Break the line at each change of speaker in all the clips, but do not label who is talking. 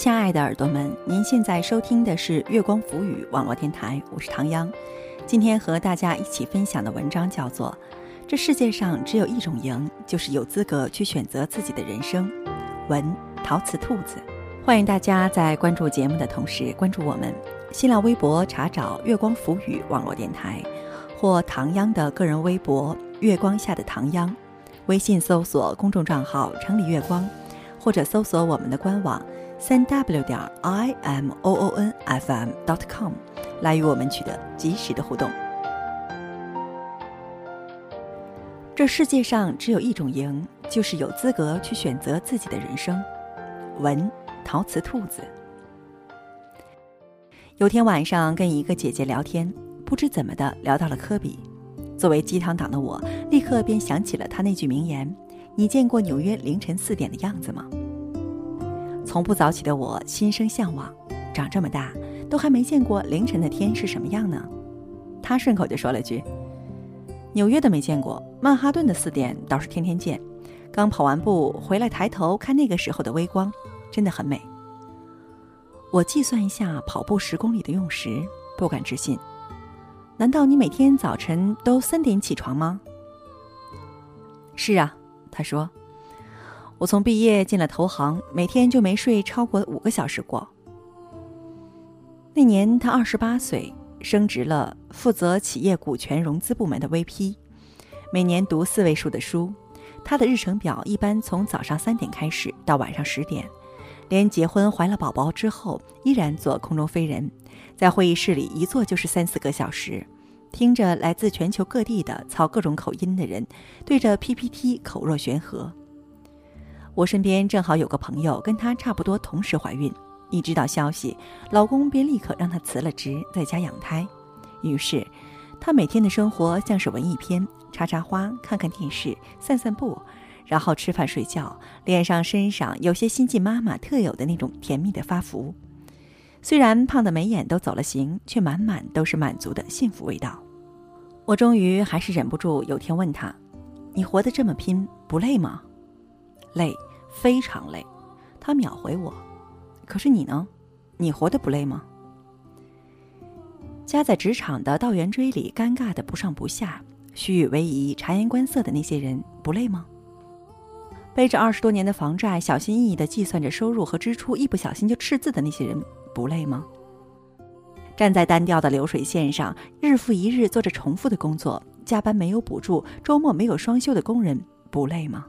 亲爱的耳朵们，您现在收听的是月光浮语网络电台，我是唐央。今天和大家一起分享的文章叫做《这世界上只有一种赢，就是有资格去选择自己的人生》。文陶瓷兔子，欢迎大家在关注节目的同时关注我们。新浪微博查找“月光浮语网络电台”，或唐央的个人微博“月光下的唐央”，微信搜索公众账号“城里月光”，或者搜索我们的官网三 w 点 i m o o n f m dot com，来与我们取得及时的互动。这世界上只有一种赢，就是有资格去选择自己的人生。文陶瓷兔子。有天晚上跟一个姐姐聊天，不知怎么的聊到了科比。作为鸡汤党的我，立刻便想起了他那句名言：“你见过纽约凌晨四点的样子吗？”从不早起的我心生向往，长这么大都还没见过凌晨的天是什么样呢。他顺口就说了句：“纽约的没见过，曼哈顿的四点倒是天天见。刚跑完步回来，抬头看那个时候的微光，真的很美。”我计算一下跑步十公里的用时，不敢置信。难道你每天早晨都三点起床吗？是啊，他说。我从毕业进了投行，每天就没睡超过五个小时过。那年他二十八岁，升职了，负责企业股权融资部门的 VP，每年读四位数的书。他的日程表一般从早上三点开始到晚上十点。连结婚怀了宝宝之后，依然做空中飞人，在会议室里一坐就是三四个小时，听着来自全球各地的操各种口音的人对着 PPT 口若悬河。我身边正好有个朋友跟她差不多同时怀孕，一知道消息，老公便立刻让她辞了职，在家养胎。于是，她每天的生活像是文艺片：插插花、看看电视、散散步。然后吃饭睡觉，脸上身上有些新晋妈妈特有的那种甜蜜的发福。虽然胖的眉眼都走了形，却满满都是满足的幸福味道。我终于还是忍不住，有天问他：“你活得这么拼，不累吗？”“累，非常累。”他秒回我。“可是你呢？你活得不累吗？”夹在职场的倒圆锥里，尴尬的不上不下，虚与委蛇、察言观色的那些人，不累吗？背着二十多年的房债，小心翼翼的计算着收入和支出，一不小心就赤字的那些人，不累吗？站在单调的流水线上，日复一日做着重复的工作，加班没有补助，周末没有双休的工人，不累吗？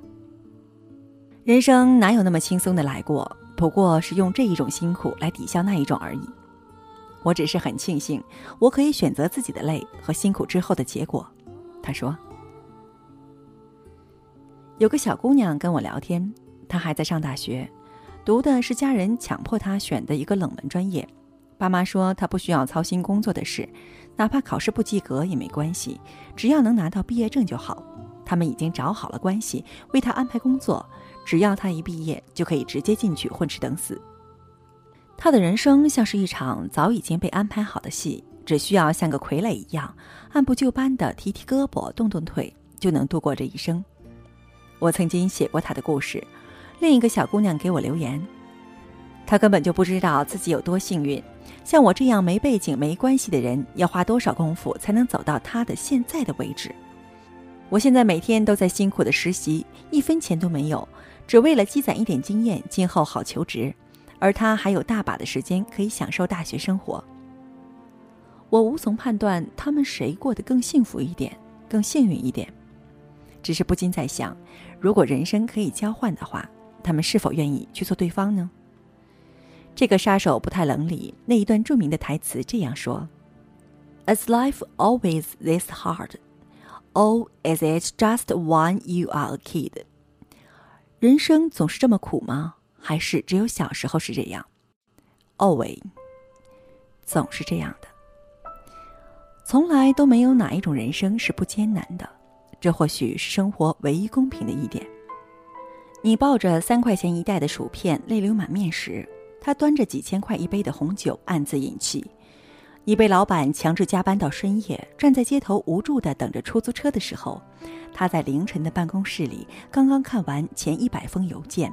人生哪有那么轻松的来过？不过是用这一种辛苦来抵消那一种而已。我只是很庆幸，我可以选择自己的累和辛苦之后的结果。他说。有个小姑娘跟我聊天，她还在上大学，读的是家人强迫她选的一个冷门专业。爸妈说她不需要操心工作的事，哪怕考试不及格也没关系，只要能拿到毕业证就好。他们已经找好了关系，为他安排工作，只要他一毕业就可以直接进去混吃等死。他的人生像是一场早已经被安排好的戏，只需要像个傀儡一样，按部就班的提提胳膊、动动腿，就能度过这一生。我曾经写过她的故事，另一个小姑娘给我留言，她根本就不知道自己有多幸运。像我这样没背景、没关系的人，要花多少功夫才能走到她的现在的位置？我现在每天都在辛苦的实习，一分钱都没有，只为了积攒一点经验，今后好求职。而他还有大把的时间可以享受大学生活。我无从判断他们谁过得更幸福一点，更幸运一点。只是不禁在想，如果人生可以交换的话，他们是否愿意去做对方呢？这个杀手不太冷里那一段著名的台词这样说：“Is life always this hard? Oh, is it just when you are a kid？” 人生总是这么苦吗？还是只有小时候是这样？Always，总是这样的，从来都没有哪一种人生是不艰难的。这或许是生活唯一公平的一点。你抱着三块钱一袋的薯片，泪流满面时，他端着几千块一杯的红酒，暗自饮泣；你被老板强制加班到深夜，站在街头无助地等着出租车的时候，他在凌晨的办公室里刚刚看完前一百封邮件；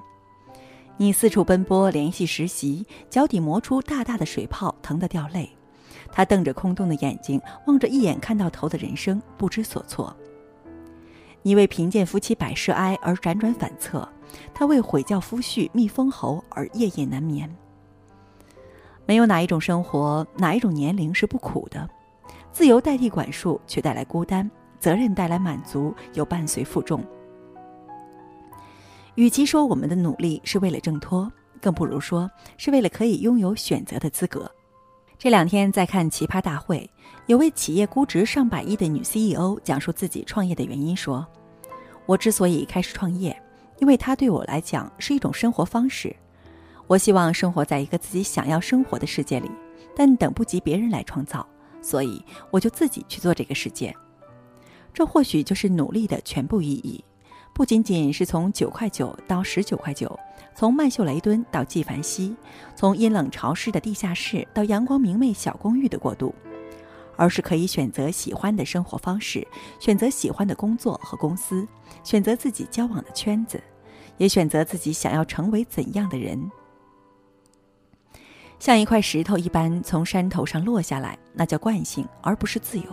你四处奔波，联系实习，脚底磨出大大的水泡，疼得掉泪。他瞪着空洞的眼睛，望着一眼看到头的人生，不知所措。你为贫贱夫妻百事哀而辗转反侧，他为毁教夫婿觅封侯而夜夜难眠。没有哪一种生活，哪一种年龄是不苦的。自由代替管束，却带来孤单；责任带来满足，又伴随负重。与其说我们的努力是为了挣脱，更不如说是为了可以拥有选择的资格。这两天在看《奇葩大会》，有位企业估值上百亿的女 CEO 讲述自己创业的原因，说：“我之所以开始创业，因为它对我来讲是一种生活方式。我希望生活在一个自己想要生活的世界里，但等不及别人来创造，所以我就自己去做这个世界。这或许就是努力的全部意义。”不仅仅是从九块九到十九块九，从曼秀雷敦到纪梵希，从阴冷潮湿的地下室到阳光明媚小公寓的过渡，而是可以选择喜欢的生活方式，选择喜欢的工作和公司，选择自己交往的圈子，也选择自己想要成为怎样的人。像一块石头一般从山头上落下来，那叫惯性，而不是自由。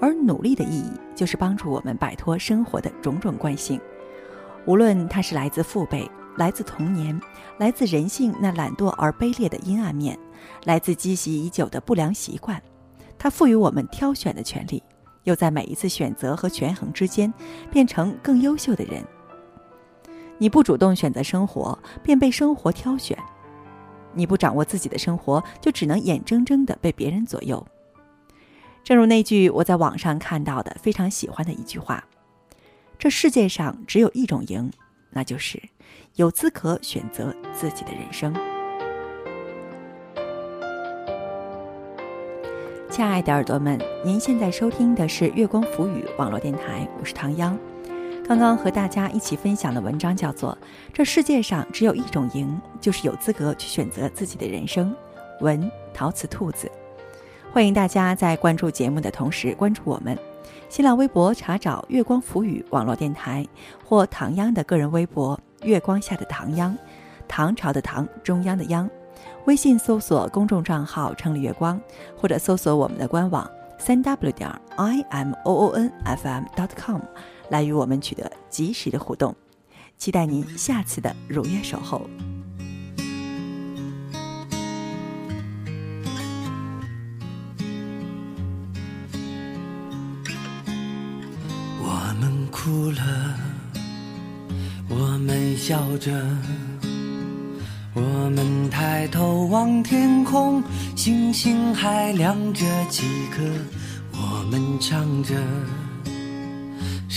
而努力的意义，就是帮助我们摆脱生活的种种惯性，无论它是来自父辈、来自童年、来自人性那懒惰而卑劣的阴暗面、来自积习已久的不良习惯，它赋予我们挑选的权利，又在每一次选择和权衡之间，变成更优秀的人。你不主动选择生活，便被生活挑选；你不掌握自己的生活，就只能眼睁睁的被别人左右。正如那句我在网上看到的非常喜欢的一句话：“这世界上只有一种赢，那就是有资格选择自己的人生。”亲爱的耳朵们，您现在收听的是月光浮语网络电台，我是唐央。刚刚和大家一起分享的文章叫做《这世界上只有一种赢，就是有资格去选择自己的人生》。文：陶瓷兔子。欢迎大家在关注节目的同时关注我们，新浪微博查找“月光浮语”网络电台或唐央的个人微博“月光下的唐央”，唐朝的唐，中央的央。微信搜索公众账号“城里月光”，或者搜索我们的官网三 w 点 i m o o n f m dot com 来与我们取得及时的互动。期待您下次的如约守候。
我们哭了，我们笑着，我们抬头望天空，星星还亮着几颗，我们唱着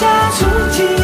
下足迹。